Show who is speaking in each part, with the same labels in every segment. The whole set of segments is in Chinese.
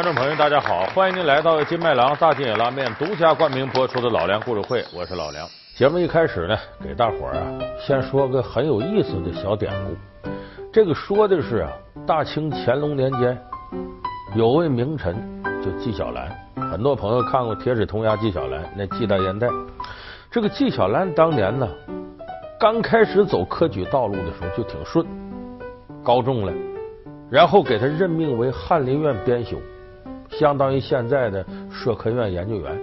Speaker 1: 观众朋友，大家好，欢迎您来到金麦郎大金野拉面独家冠名播出的《老梁故事会》，我是老梁。节目一开始呢，给大伙儿啊先说个很有意思的小典故。这个说的是啊，大清乾隆年间有位名臣叫纪晓岚，很多朋友看过《铁齿铜牙纪晓岚》那纪大烟袋。这个纪晓岚当年呢，刚开始走科举道路的时候就挺顺，高中了，然后给他任命为翰林院编修。相当于现在的社科院研究员。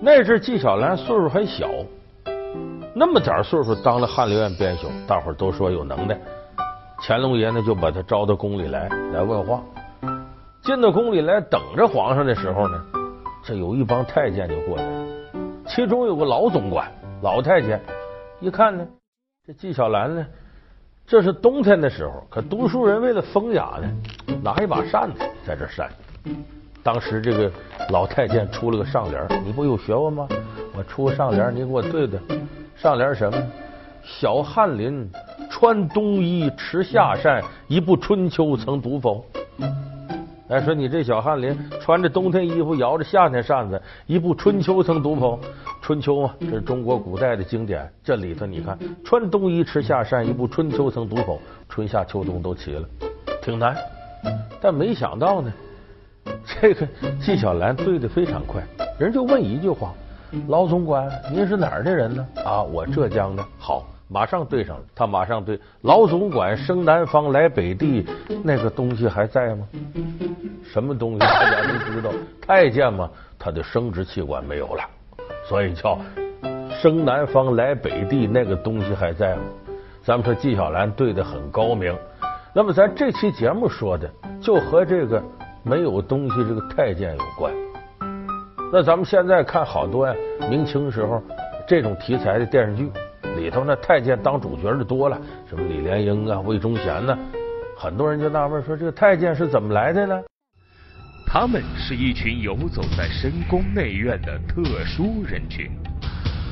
Speaker 1: 那阵纪晓岚岁数还小，那么点岁数当了翰林院编修，大伙儿都说有能耐。乾隆爷呢就把他招到宫里来来问话。进到宫里来等着皇上的时候呢，这有一帮太监就过来了，其中有个老总管老太监，一看呢，这纪晓岚呢，这是冬天的时候，可读书人为了风雅呢，拿一把扇子在这扇。当时这个老太监出了个上联，你不有学问吗？我出个上联，你给我对对。上联什么？小翰林穿冬衣，持夏扇，一部春秋曾读否？哎，说你这小翰林穿着冬天衣服，摇着夏天扇子，一部春秋曾读否？春秋嘛，这是中国古代的经典。这里头你看，穿冬衣，持夏扇，一部春秋曾读否？春夏秋冬都齐了，挺难。但没想到呢。这个纪晓岚对的非常快，人就问一句话：“老总管，您是哪儿的人呢？”啊，我浙江的。好，马上对上了。他马上对老总管生南方来北地，那个东西还在吗？什么东西？大家都知道，太监嘛，他的生殖器官没有了，所以叫生南方来北地，那个东西还在吗？咱们说纪晓岚对的很高明。那么咱这期节目说的就和这个。没有东西，这个太监有关。那咱们现在看好多呀，明清时候这种题材的电视剧里头，那太监当主角的多了，什么李莲英啊、魏忠贤呢？很多人就纳闷说，这个太监是怎么来的呢？
Speaker 2: 他们是一群游走在深宫内院的特殊人群，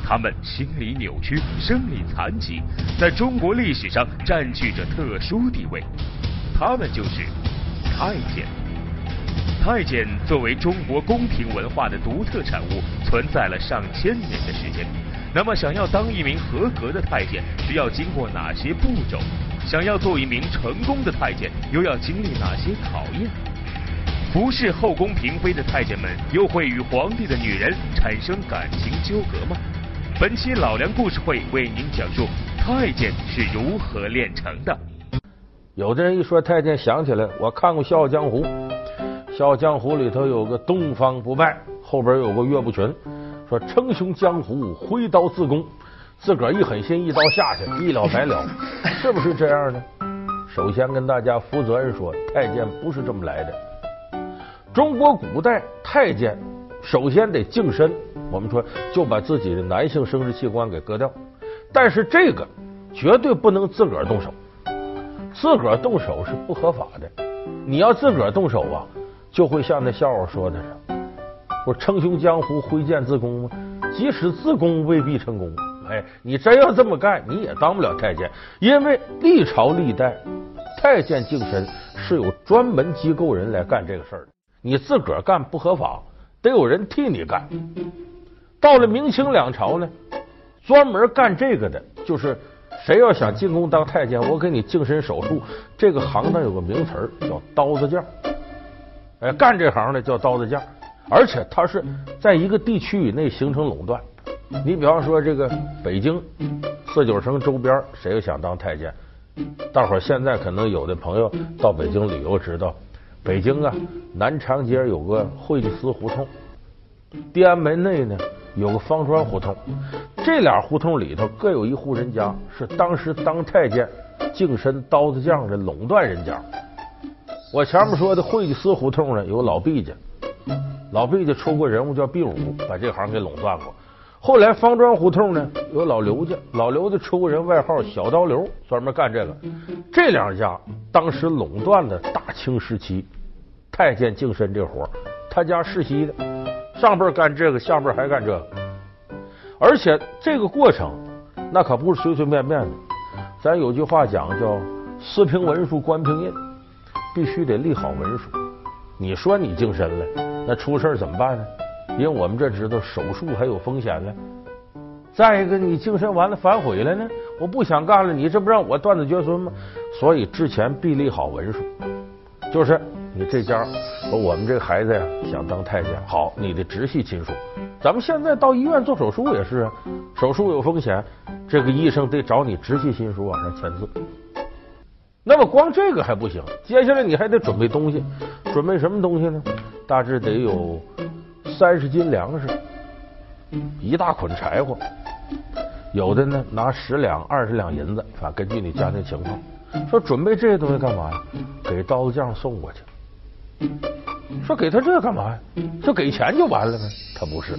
Speaker 2: 他们心理扭曲、生理残疾，在中国历史上占据着特殊地位。他们就是太监。太监作为中国宫廷文化的独特产物，存在了上千年的时间。那么，想要当一名合格的太监，需要经过哪些步骤？想要做一名成功的太监，又要经历哪些考验？服侍后宫嫔妃的太监们，又会与皇帝的女人产生感情纠葛吗？本期老梁故事会为您讲述太监是如何炼成的。
Speaker 1: 有的人一说太监，想起来我看过《笑傲江湖》。《笑傲江湖》里头有个东方不败，后边有个岳不群，说称雄江湖，挥刀自宫，自个儿一狠心，一刀下去，一了百了，是不是这样呢？首先跟大家负责任说，太监不是这么来的。中国古代太监首先得净身，我们说就把自己的男性生殖器官给割掉，但是这个绝对不能自个儿动手，自个儿动手是不合法的。你要自个儿动手啊！就会像那笑话说的是，我称雄江湖，挥剑自宫吗？即使自宫，未必成功。哎，你真要这么干，你也当不了太监，因为历朝历代太监净身是有专门机构人来干这个事儿的。你自个儿干不合法，得有人替你干。到了明清两朝呢，专门干这个的，就是谁要想进宫当太监，我给你净身手术。这个行当有个名词儿叫刀子匠。哎，干这行的叫刀子匠，而且他是在一个地区以内形成垄断。你比方说这个北京四九城周边，谁又想当太监？大伙儿现在可能有的朋友到北京旅游，知道北京啊南长街有个会计司胡同，地安门内呢有个方庄胡同，这俩胡同里头各有一户人家是当时当太监净身刀子匠的垄断人家。我前面说的会计司胡同呢，有老毕家，老毕家出过人物叫毕武，把这行给垄断过。后来方庄胡同呢，有老刘家，老刘家出过人，外号小刀刘，专门干这个。这两家当时垄断的大清时期太监净身这活他家世袭的，上边干这个，下边还干这个，而且这个过程那可不是随随便便的。咱有句话讲叫“私凭文书，官凭印”。必须得立好文书，你说你净身了，那出事怎么办呢？因为我们这知道手术还有风险呢。再一个，你净身完了反悔了呢？我不想干了，你这不让我断子绝孙吗？所以之前必立好文书，就是你这家说我们这孩子呀想当太监，好，你的直系亲属。咱们现在到医院做手术也是，手术有风险，这个医生得找你直系亲属往上签字。那么光这个还不行，接下来你还得准备东西，准备什么东西呢？大致得有三十斤粮食，一大捆柴火。有的呢，拿十两、二十两银子，啊根据你家庭情况，说准备这些东西干嘛呀？给刀匠送过去。说给他这干嘛呀？就给钱就完了呗？他不是。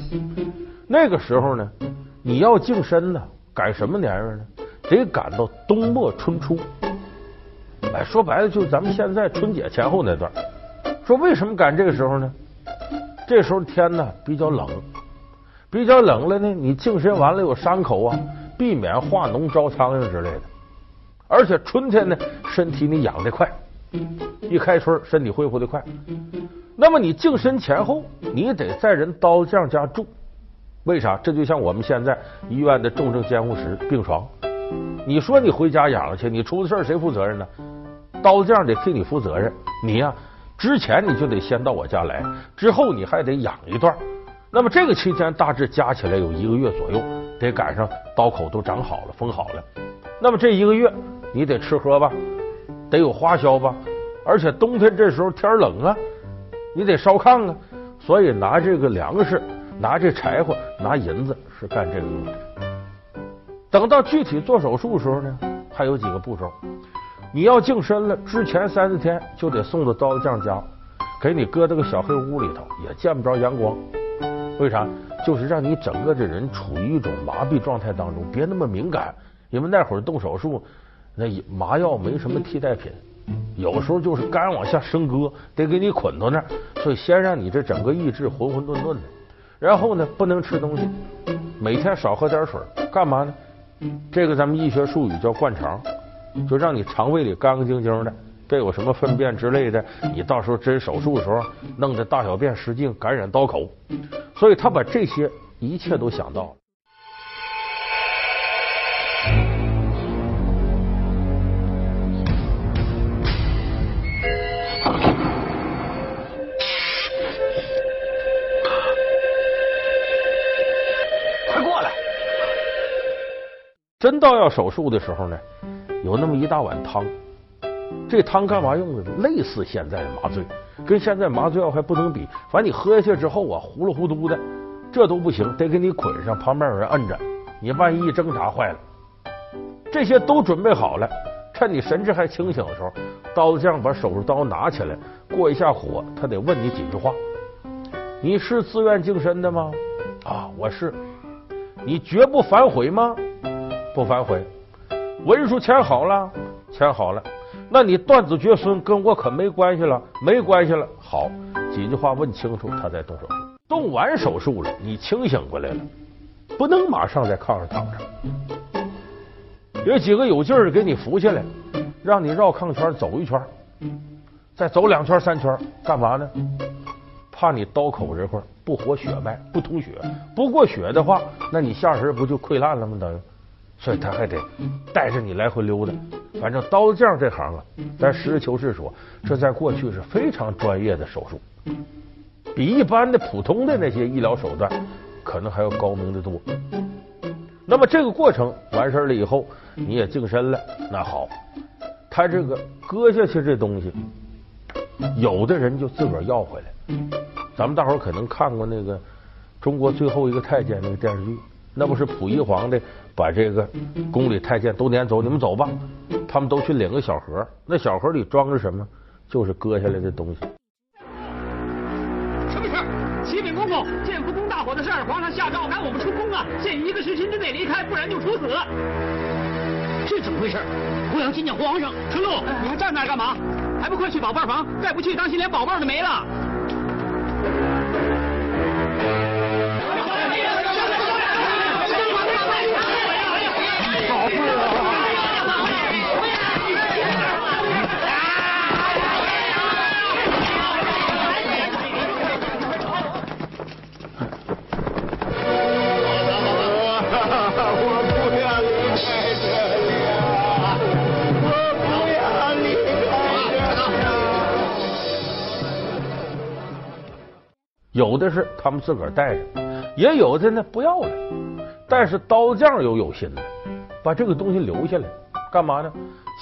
Speaker 1: 那个时候呢，你要净身呢，赶什么年月呢？得赶到冬末春初。哎，说白了，就是咱们现在春节前后那段。说为什么赶这个时候呢？这时候天呢比较冷。比较冷了呢，你净身完了有伤口啊，避免化脓招苍蝇之类的。而且春天呢，身体你养的快，一开春身体恢复的快。那么你净身前后，你得在人刀匠家住，为啥？这就像我们现在医院的重症监护室病床，你说你回家养去，你出了事谁负责任呢？刀匠得替你负责任。你呀，之前你就得先到我家来，之后你还得养一段。那么这个期间大致加起来有一个月左右，得赶上刀口都长好了、封好了。那么这一个月你得吃喝吧，得有花销吧，而且冬天这时候天冷啊，你得烧炕啊。所以拿这个粮食、拿这柴火、拿银子是干这个用的。等到具体做手术的时候呢，还有几个步骤。你要净身了，之前三四天就得送到刀匠家，给你搁到个小黑屋里头，也见不着阳光。为啥？就是让你整个这人处于一种麻痹状态当中，别那么敏感。因为那会儿动手术，那麻药没什么替代品，有时候就是肝往下生割，得给你捆到那儿。所以先让你这整个意志浑浑沌沌的，然后呢，不能吃东西，每天少喝点水，干嘛呢？这个咱们医学术语叫灌肠，就让你肠胃里干干净净的。别有什么粪便之类的，你到时候真手术的时候弄得大小便失禁，感染刀口。所以他把这些一切都想到了。真到要手术的时候呢，有那么一大碗汤。这汤干嘛用的？类似现在的麻醉，跟现在麻醉药还不能比。反正你喝下去之后啊，糊里糊涂的，这都不行，得给你捆上，旁边有人摁着。你万一挣扎坏了，这些都准备好了。趁你神志还清醒的时候，刀子匠把手术刀拿起来，过一下火，他得问你几句话：你是自愿净身的吗？啊，我是。你绝不反悔吗？不反悔。文书签好了，签好了。那你断子绝孙跟我可没关系了，没关系了。好，几句话问清楚，他再动手术。动完手术了，你清醒过来了，不能马上在炕上躺着。有几个有劲儿给你扶起来，让你绕炕圈走一圈，再走两圈三圈，干嘛呢？怕你刀口这块不活血脉，不通血，不过血的话，那你下身不就溃烂了吗？等于。所以他还得带着你来回溜达，反正刀匠这行啊，咱实事求是说，这在过去是非常专业的手术，比一般的普通的那些医疗手段可能还要高明的多。那么这个过程完事了以后，你也净身了，那好，他这个割下去这东西，有的人就自个儿要回来。咱们大伙可能看过那个《中国最后一个太监》那个电视剧。那不是溥仪皇帝把这个宫里太监都撵走，你们走吧。他们都去领个小盒，那小盒里装着什么？就是割下来的东西。
Speaker 3: 什么事儿？启禀公公，建福宫大火的事儿，皇上下诏赶我们出宫啊，限一个时辰之内离开，不然就处死。这怎么回事？我要见见皇上。春露，你还站那干嘛？还不快去宝贝房？再不去，当心连宝贝都没了。
Speaker 1: 的是他们自个儿带着，也有的呢不要了。但是刀匠又有心了，把这个东西留下来，干嘛呢？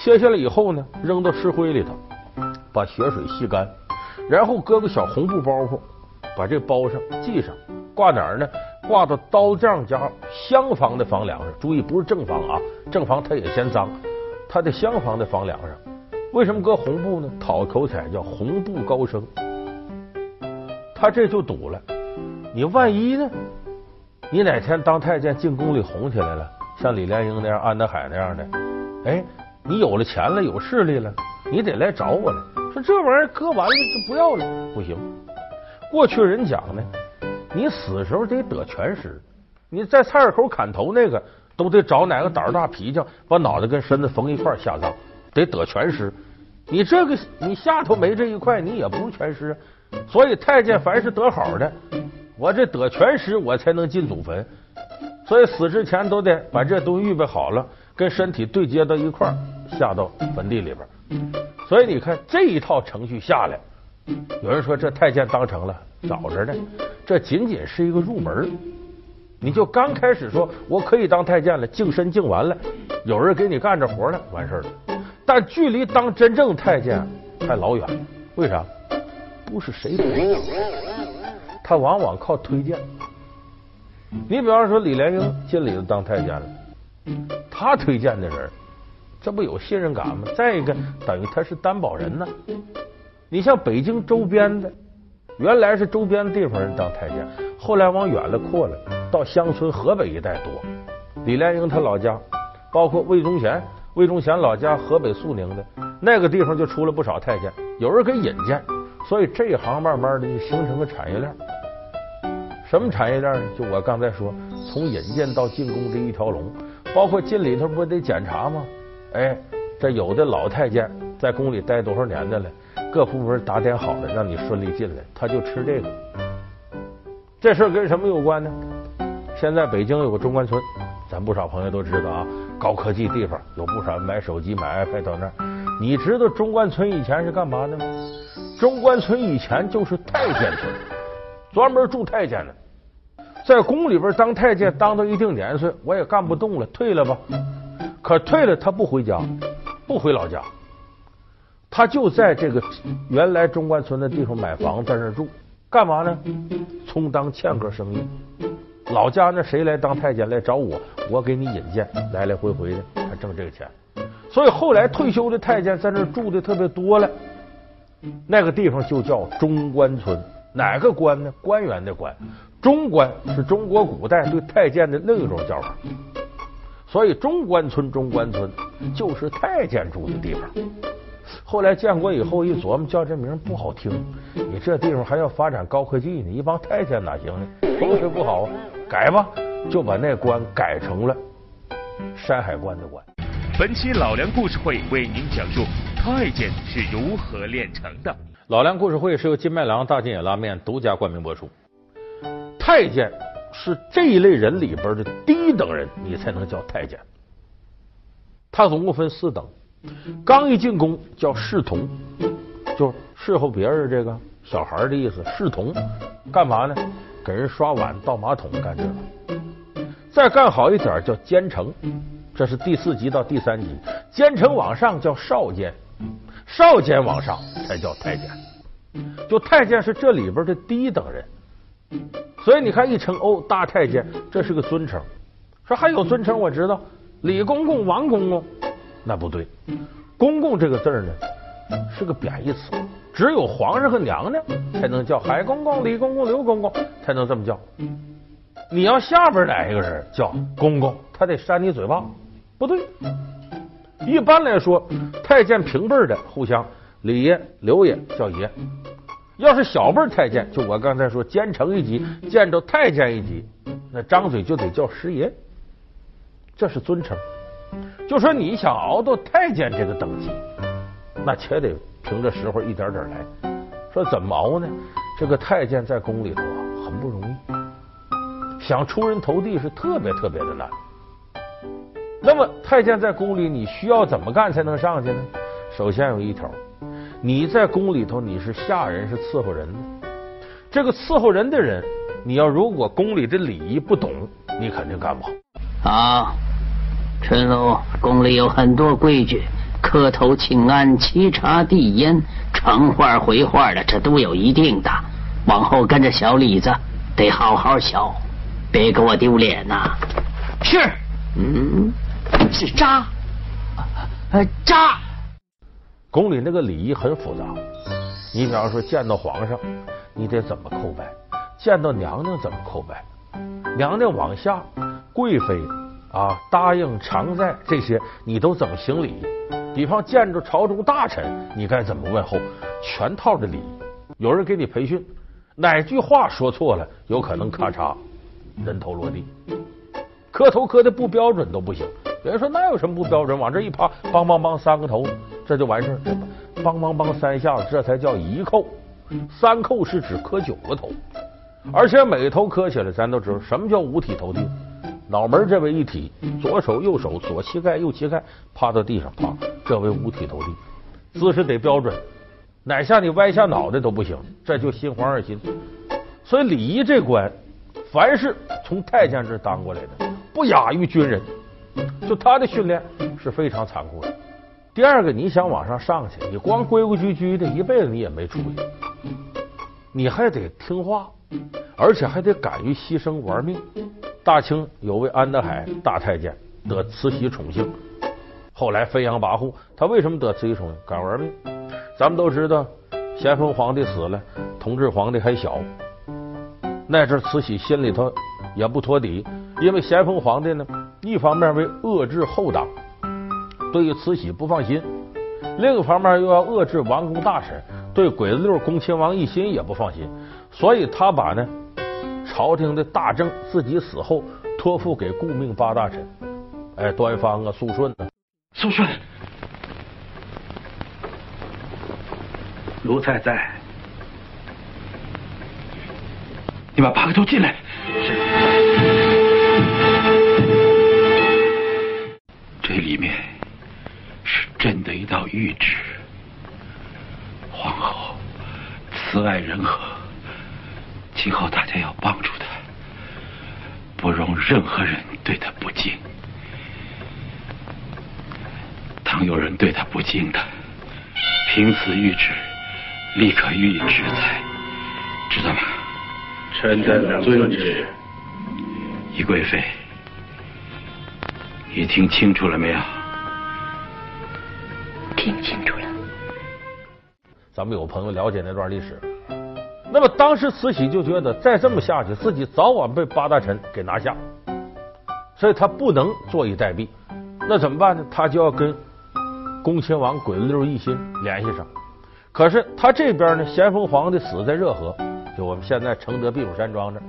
Speaker 1: 切下来以后呢，扔到石灰里头，把血水吸干，然后搁个小红布包袱，把这包上系上，挂哪儿呢？挂到刀匠家厢房的房梁上。注意，不是正房啊，正房它也嫌脏，它的厢房的房梁上。为什么搁红布呢？讨口彩叫红布高升。他这就堵了，你万一呢？你哪天当太监进宫里红起来了，像李莲英那样、安德海那样的，哎，你有了钱了，有势力了，你得来找我了。说这玩意儿割完了就不要了，不行。过去人讲呢，你死时候得得全尸，你在菜市口砍头那个，都得找哪个胆儿大皮匠把脑袋跟身子缝一块下葬，得得全尸。你这个你下头没这一块，你也不是全尸。所以太监凡是得好的，我这得全尸，我才能进祖坟。所以死之前都得把这东西预备好了，跟身体对接到一块儿，下到坟地里边。所以你看这一套程序下来，有人说这太监当成了，早着呢。这仅仅是一个入门，你就刚开始说我可以当太监了，净身净完了，有人给你干着活了，完事儿了。但距离当真正太监还老远，为啥？不是谁都能，他往往靠推荐。你比方说李莲英进里头当太监了，他推荐的人，这不有信任感吗？再一个，等于他是担保人呢。你像北京周边的，原来是周边的地方人当太监，后来往远了扩了，到乡村河北一带多。李莲英他老家，包括魏忠贤，魏忠贤老家河北肃宁的那个地方就出了不少太监，有人给引荐。所以这一行慢慢的就形成个产业链，什么产业链呢？就我刚才说，从引荐到进宫这一条龙，包括进里头不得检查吗？哎，这有的老太监在宫里待多少年的了，各部门打点好了，让你顺利进来，他就吃这个。这事跟什么有关呢？现在北京有个中关村，咱不少朋友都知道啊，高科技地方有不少人买手机、买 iPad 到那儿。你知道中关村以前是干嘛的吗？中关村以前就是太监村，专门住太监的，在宫里边当太监，当到一定年岁，我也干不动了，退了吧。可退了，他不回家，不回老家，他就在这个原来中关村的地方买房，在那住，干嘛呢？充当欠个生意。老家那谁来当太监来找我，我给你引荐，来来回回的还挣这个钱。所以后来退休的太监在那住的特别多了。那个地方就叫中关村，哪个官呢？官员的官，中官是中国古代对太监的另一种叫法。所以中关村，中关村就是太监住的地方。后来建国以后一琢磨，叫这名不好听，你这地方还要发展高科技呢，一帮太监哪行呢？风水不好啊，改吧，就把那官改成了山海关的关。
Speaker 2: 本期老梁故事会为您讲述。太监是如何炼成的？
Speaker 1: 老梁故事会是由金麦郎大金野拉面独家冠名播出。太监是这一类人里边的低等人，你才能叫太监。他总共分四等，刚一进宫叫侍童，就侍候别人这个小孩的意思。侍童干嘛呢？给人刷碗、倒马桶，干这个。再干好一点叫监丞，这是第四级到第三级。奸臣往上叫少监。少监往上才叫太监，就太监是这里边的低等人，所以你看一称哦，大太监，这是个尊称。说还有尊称，我知道李公公、王公公，那不对，公公这个字呢是个贬义词，只有皇上和娘娘才能叫海公公、李公公、刘公公才能这么叫。你要下边哪一个人叫公公，他得扇你嘴巴，不对。一般来说，太监平辈的互相李爷、刘爷叫爷；要是小辈太监，就我刚才说监丞一级，见着太监一级，那张嘴就得叫师爷，这是尊称。就说你想熬到太监这个等级，那且得凭着时候一点点来。说怎么熬呢？这个太监在宫里头啊，很不容易，想出人头地是特别特别的难。那么太监在宫里，你需要怎么干才能上去呢？首先有一条，你在宫里头你是下人，是伺候人的。这个伺候人的人，你要如果宫里的礼仪不懂，你肯定干不好。
Speaker 4: 啊。陈龙，宫里有很多规矩，磕头请安、沏茶递烟、传话回话的，这都有一定的。往后跟着小李子，得好好学，别给我丢脸呐！
Speaker 3: 是，
Speaker 4: 嗯，
Speaker 3: 是渣，呃渣。
Speaker 1: 宫里那个礼仪很复杂，你比方说见到皇上，你得怎么叩拜；见到娘娘怎么叩拜，娘娘往下，贵妃啊答应常在这些，你都怎么行礼？比方见着朝中大臣，你该怎么问候？全套的礼仪，有人给你培训。哪句话说错了，有可能咔嚓人头落地，磕头磕的不标准都不行。有人说那有什么不标准？往这一趴，梆梆梆三个头，这就完事儿。梆梆梆三下子，这才叫一叩。三叩是指磕九个头，而且每个头磕起来，咱都知道什么叫五体投地。脑门这为一体，左手右手，左膝盖右膝盖趴到地上，趴，这为五体投地，姿势得标准。哪下你歪下脑袋都不行，这就心慌二心。所以礼仪这关，凡是从太监这当过来的，不亚于军人。就他的训练是非常残酷的。第二个，你想往上上去，你光规规矩矩的，一辈子你也没出息。你还得听话，而且还得敢于牺牲玩命。大清有位安德海大太监得慈禧宠幸，后来飞扬跋扈。他为什么得慈禧宠幸？敢玩命。咱们都知道，咸丰皇帝死了，同治皇帝还小。那阵慈禧心里头也不托底，因为咸丰皇帝呢，一方面为遏制后党，对于慈禧不放心；另一方面又要遏制王公大臣，对鬼子六恭亲王奕欣也不放心。所以他把呢朝廷的大政自己死后托付给顾命八大臣，哎，端方啊，肃顺呢，
Speaker 3: 肃顺。奴才在，你把八个都进来。是。这里面是朕的一道谕旨。皇后慈爱仁和，今后大家要帮助她，不容任何人对她不敬。倘有人对她不敬的，凭此谕旨。立刻予以制裁，知道吗？
Speaker 5: 臣等遵旨。
Speaker 3: 宜贵妃，你听清楚了没有？
Speaker 4: 听清楚了。
Speaker 1: 咱们有朋友了解那段历史，那么当时慈禧就觉得再这么下去，自己早晚被八大臣给拿下，所以他不能坐以待毙。那怎么办呢？他就要跟恭亲王鬼子六一心联系上。可是他这边呢，咸丰皇帝死在热河，就我们现在承德避暑山庄这，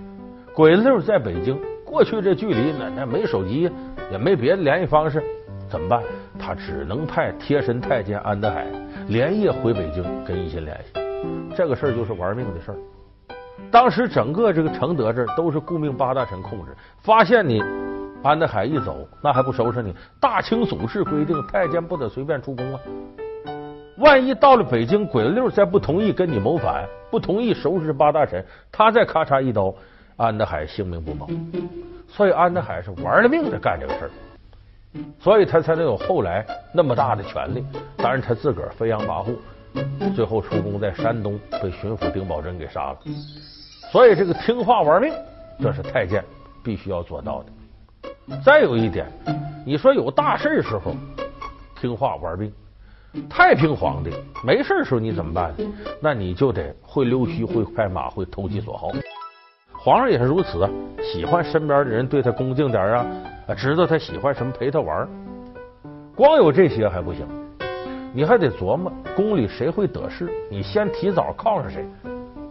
Speaker 1: 鬼子六在北京。过去这距离，那那没手机，也没别的联系方式，怎么办？他只能派贴身太监安德海连夜回北京跟奕欣联系。这个事儿就是玩命的事儿。当时整个这个承德这都是顾命八大臣控制，发现你安德海一走，那还不收拾你？大清祖制规定，太监不得随便出宫啊。万一到了北京，鬼子六再不同意跟你谋反，不同意收拾八大臣，他再咔嚓一刀，安德海性命不保。所以安德海是玩了命的干这个事儿，所以他才能有后来那么大的权力。当然他自个儿飞扬跋扈，最后出宫在山东被巡抚丁宝桢给杀了。所以这个听话玩命，这是太监必须要做到的。再有一点，你说有大事时候听话玩命。太平皇帝没事的时候你怎么办？那你就得会溜须，会拍马，会投其所好。皇上也是如此，喜欢身边的人对他恭敬点啊，知道他喜欢什么，陪他玩。光有这些还不行，你还得琢磨宫里谁会得势，你先提早靠上谁。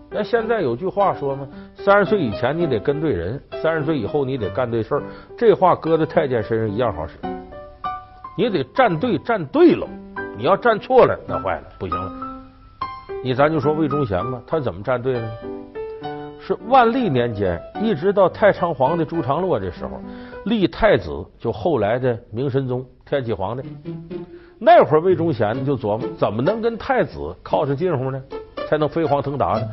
Speaker 1: 那现在有句话说嘛，三十岁以前你得跟对人，三十岁以后你得干对事儿。这话搁在太监身上一样好使，你得站队，站对了。你要站错了，那坏了，不行了。你咱就说魏忠贤吧，他怎么站队呢？是万历年间，一直到太昌皇帝朱常洛这时候，立太子，就后来的明神宗天启皇帝。那会儿魏忠贤就琢磨，怎么能跟太子靠着近乎呢？才能飞黄腾达呢？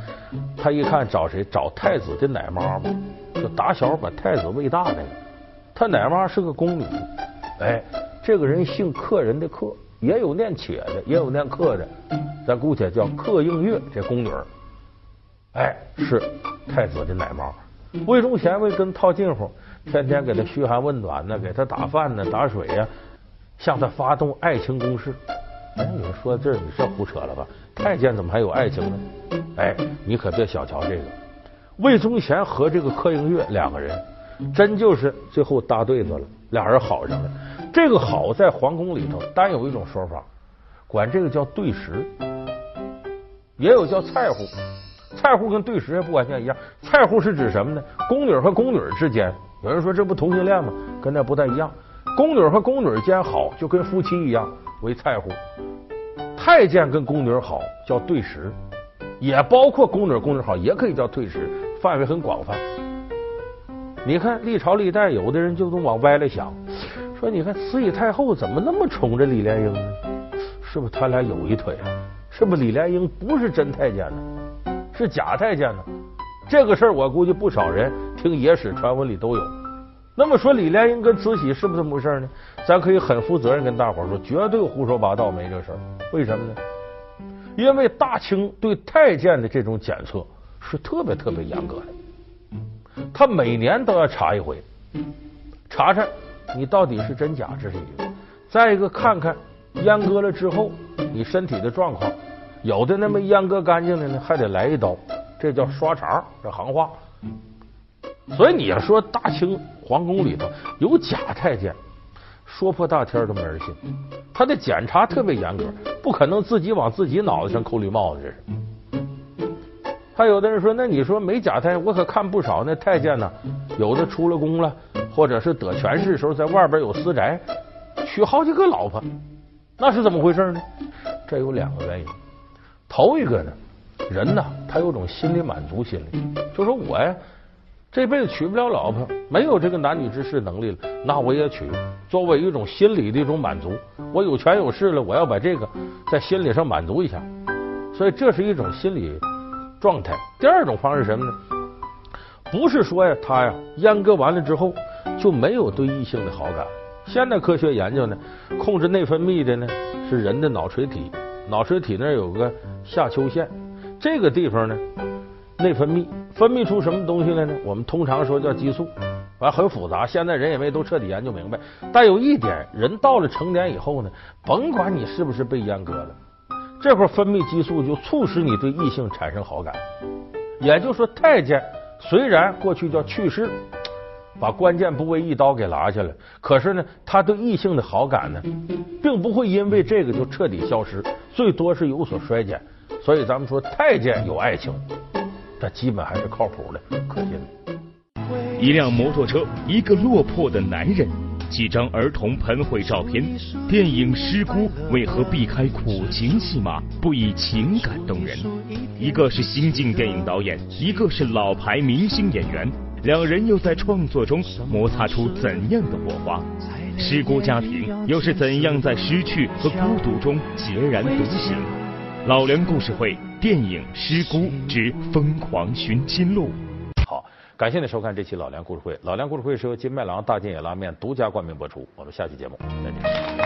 Speaker 1: 他一看找谁？找太子的奶妈嘛，就打小把太子喂大的。他奶妈是个宫女，哎，这个人姓客人的客，也有念且的，也有念客的，咱姑且叫客应月这宫女，哎，是太子的奶妈。魏忠贤为跟套近乎，天天给他嘘寒问暖呢，给他打饭呢，打水呀，向他发动爱情攻势。哎，有人说这你这胡扯了吧？太监怎么还有爱情呢？哎，你可别小瞧这个，魏忠贤和这个柯英月两个人，真就是最后搭对子了，俩人好上了。这个好在皇宫里头单有一种说法，管这个叫对食，也有叫菜乎。菜户跟对食也不完全一样，菜户是指什么呢？宫女和宫女之间，有人说这不同性恋吗？跟那不太一样。宫女和宫女间好，就跟夫妻一样。为菜户，太监跟宫女好叫对食，也包括宫女宫女好也可以叫对食，范围很广泛。你看历朝历代，有的人就都往歪了想，说你看慈禧太后怎么那么宠着李莲英呢？是不是他俩有一腿啊？是不是李莲英不是真太监呢？是假太监呢？这个事儿我估计不少人听野史传闻里都有。那么说李莲英跟慈禧是不是这么回事呢？咱可以很负责任跟大伙说，绝对胡说八道，没这事儿。为什么呢？因为大清对太监的这种检测是特别特别严格的，他每年都要查一回，查查你到底是真假，这是一个；再一个看看阉割了之后你身体的状况，有的那么阉割干净的呢，还得来一刀，这叫刷茬，这行话。所以你要说大清皇宫里头有假太监，说破大天都没人信。他的检查特别严格，不可能自己往自己脑袋上扣绿帽子。这是。还有的人说，那你说没假太监，我可看不少那太监呢。有的出了宫了，或者是得权势时候在外边有私宅，娶好几个老婆，那是怎么回事呢？这有两个原因。头一个呢，人呢，他有种心理满足心理，就说我呀。这辈子娶不了老婆，没有这个男女之事能力了，那我也娶，作为一种心理的一种满足。我有权有势了，我要把这个在心理上满足一下，所以这是一种心理状态。第二种方式什么呢？不是说呀，他呀阉割完了之后就没有对异性的好感。现代科学研究呢，控制内分泌的呢是人的脑垂体，脑垂体那有个下丘腺，这个地方呢内分泌。分泌出什么东西来呢？我们通常说叫激素，完很复杂，现在人也没都彻底研究明白。但有一点，人到了成年以后呢，甭管你是不是被阉割了，这会儿分泌激素就促使你对异性产生好感。也就是说，太监虽然过去叫去世，把关键部位一刀给拿下来，可是呢，他对异性的好感呢，并不会因为这个就彻底消失，最多是有所衰减。所以咱们说，太监有爱情。这基本还是靠谱的，可信的。
Speaker 2: 一辆摩托车，一个落魄的男人，几张儿童喷绘照片。电影《失孤》为何避开苦情戏码，不以情感动人？一个是新晋电影导演，一个是老牌明星演员，两人又在创作中摩擦出怎样的火花？失孤家庭又是怎样在失去和孤独中孑然独行？老梁故事会。电影《失孤之疯狂寻亲路》。
Speaker 1: 好，感谢您收看这期老梁故事会。老梁故事会是由金麦郎大金野拉面独家冠名播出。我们下期节目再见。